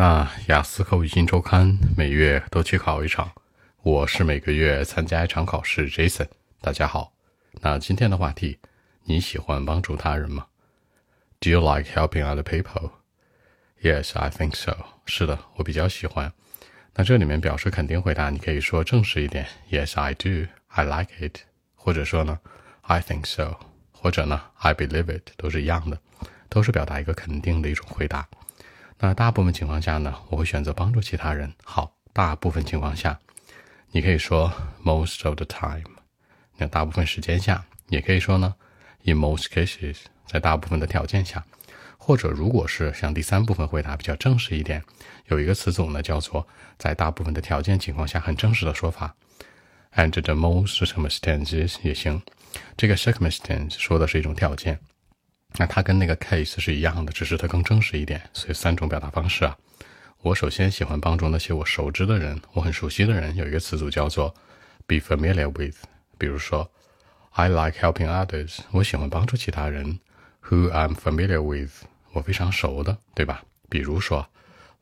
那雅思口语新周刊每月都去考一场，我是每个月参加一场考试。Jason，大家好。那今天的话题，你喜欢帮助他人吗？Do you like helping other people? Yes, I think so. 是的，我比较喜欢。那这里面表示肯定回答，你可以说正式一点，Yes, I do. I like it. 或者说呢，I think so. 或者呢，I believe it，都是一样的，都是表达一个肯定的一种回答。那大部分情况下呢，我会选择帮助其他人。好，大部分情况下，你可以说 most of the time。那大部分时间下，也可以说呢 in most cases，在大部分的条件下。或者如果是像第三部分回答比较正式一点，有一个词组呢叫做在大部分的条件情况下很正式的说法 and the most circumstances 也行。这个 circumstances 说的是一种条件。那它跟那个 case 是一样的，只是它更正式一点。所以三种表达方式啊，我首先喜欢帮助那些我熟知的人，我很熟悉的人。有一个词组叫做 be familiar with，比如说 I like helping others，我喜欢帮助其他人。Who I'm familiar with，我非常熟的，对吧？比如说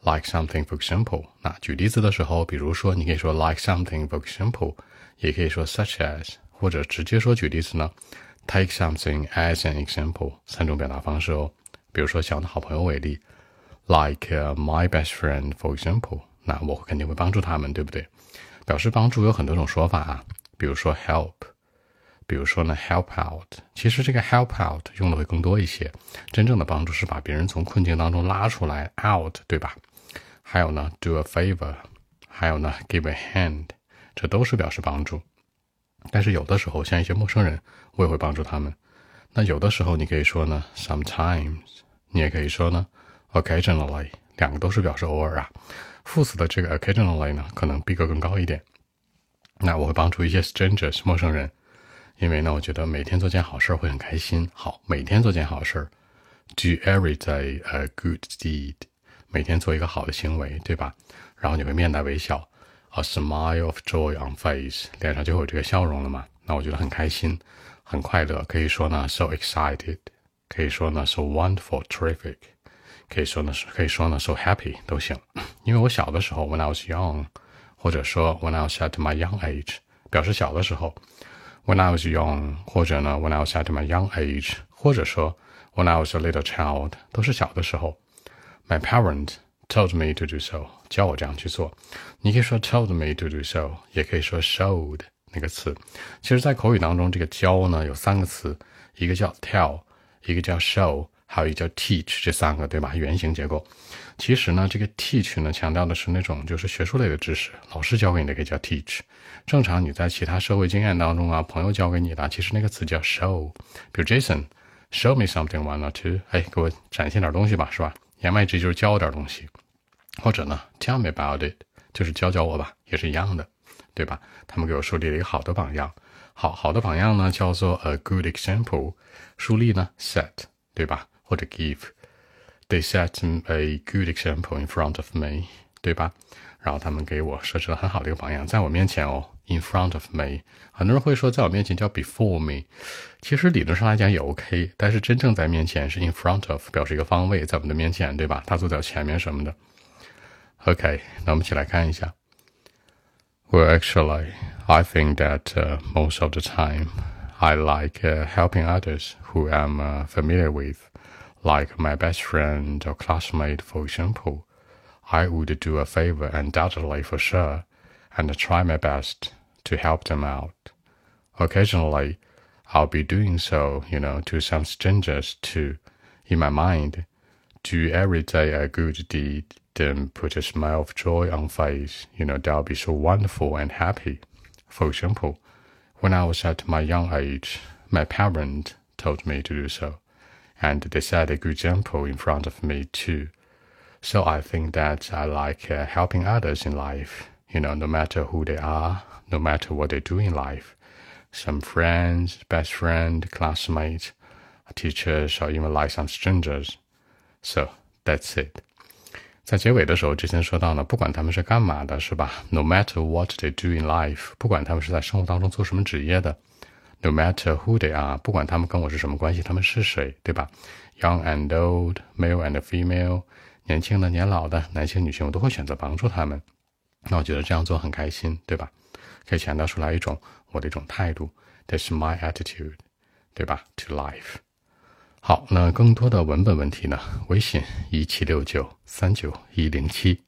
like something for example，那举例子的时候，比如说你可以说 like something for example，也可以说 such as，或者直接说举例子呢。Take something as an example，三种表达方式哦。比如说，像我的好朋友为例，like my best friend for example，那我肯定会帮助他们，对不对？表示帮助有很多种说法啊，比如说 help，比如说呢 help out。其实这个 help out 用的会更多一些。真正的帮助是把别人从困境当中拉出来 out，对吧？还有呢 do a favor，还有呢 give a hand，这都是表示帮助。但是有的时候，像一些陌生人，我也会帮助他们。那有的时候，你可以说呢，sometimes，你也可以说呢，occasionally，两个都是表示偶尔啊。副词的这个 occasionally 呢，可能逼格更高一点。那我会帮助一些 strangers，陌生人，因为呢，我觉得每天做件好事会很开心。好，每天做件好事，do every day a good deed，每天做一个好的行为，对吧？然后你会面带微笑。A smile of joy on face，脸上就会有这个笑容了嘛？那我觉得很开心，很快乐。可以说呢，so excited，可以说呢，so wonderful，terrific，可以说呢，可以说呢，so happy 都行。因为我小的时候，when I was young，或者说 when I was at my young age，表示小的时候，when I was young，或者呢，when I was at my young age，或者说 when I was a little child，都是小的时候。My parent。 Told me to do so，教我这样去做。你可以说 told me to do so，也可以说 showed 那个词。其实，在口语当中，这个教呢有三个词，一个叫 tell，一个叫 show，还有一个叫 teach，这三个对吧？原型结构。其实呢，这个 teach 呢强调的是那种就是学术类的知识，老师教给你的可以叫 teach。正常你在其他社会经验当中啊，朋友教给你的，其实那个词叫 show。比如 Jason，show me something one or two，哎，给我展现点东西吧，是吧？言外之意就是教我点东西，或者呢，tell me about it，就是教教我吧，也是一样的，对吧？他们给我树立了一个好的榜样，好好的榜样呢，叫做 a good example。树立呢，set，对吧？或者 give，they set a good example in front of me，对吧？然后他们给我设置了很好的一个榜样，在我面前哦，in front of me。很多人会说在我面前叫 before me，其实理论上来讲也 OK，但是真正在面前是 in front of，表示一个方位，在我们的面前，对吧？他坐在前面什么的。OK，那我们一起来看一下。Well, actually, I think that uh, most of the time I like uh, helping others who I'm uh, familiar with, like my best friend or classmate, for example. I would do a favor undoubtedly for sure and try my best to help them out. Occasionally, I'll be doing so, you know, to some strangers too. In my mind, do every day a good deed, then put a smile of joy on face, you know, that'll be so wonderful and happy. For example, when I was at my young age, my parents told me to do so, and they set a good example in front of me too. So I think that I like uh, helping others in life, you know, no matter who they are, no matter what they do in life. Some friends, best friend, classmates, teachers, or even like some strangers. So that's it. 在结尾的时候，之前说到呢，不管他们是干嘛的，是吧？No matter what they do in life，不管他们是在生活当中做什么职业的，No matter who they are，不管他们跟我是什么关系，他们是谁，对吧？Young and old, male and female。 年轻的、年老的、男性、女性，我都会选择帮助他们。那我觉得这样做很开心，对吧？可以强调出来一种我的一种态度，That's my attitude，对吧？To life。好，那更多的文本问题呢？微信一七六九三九一零七。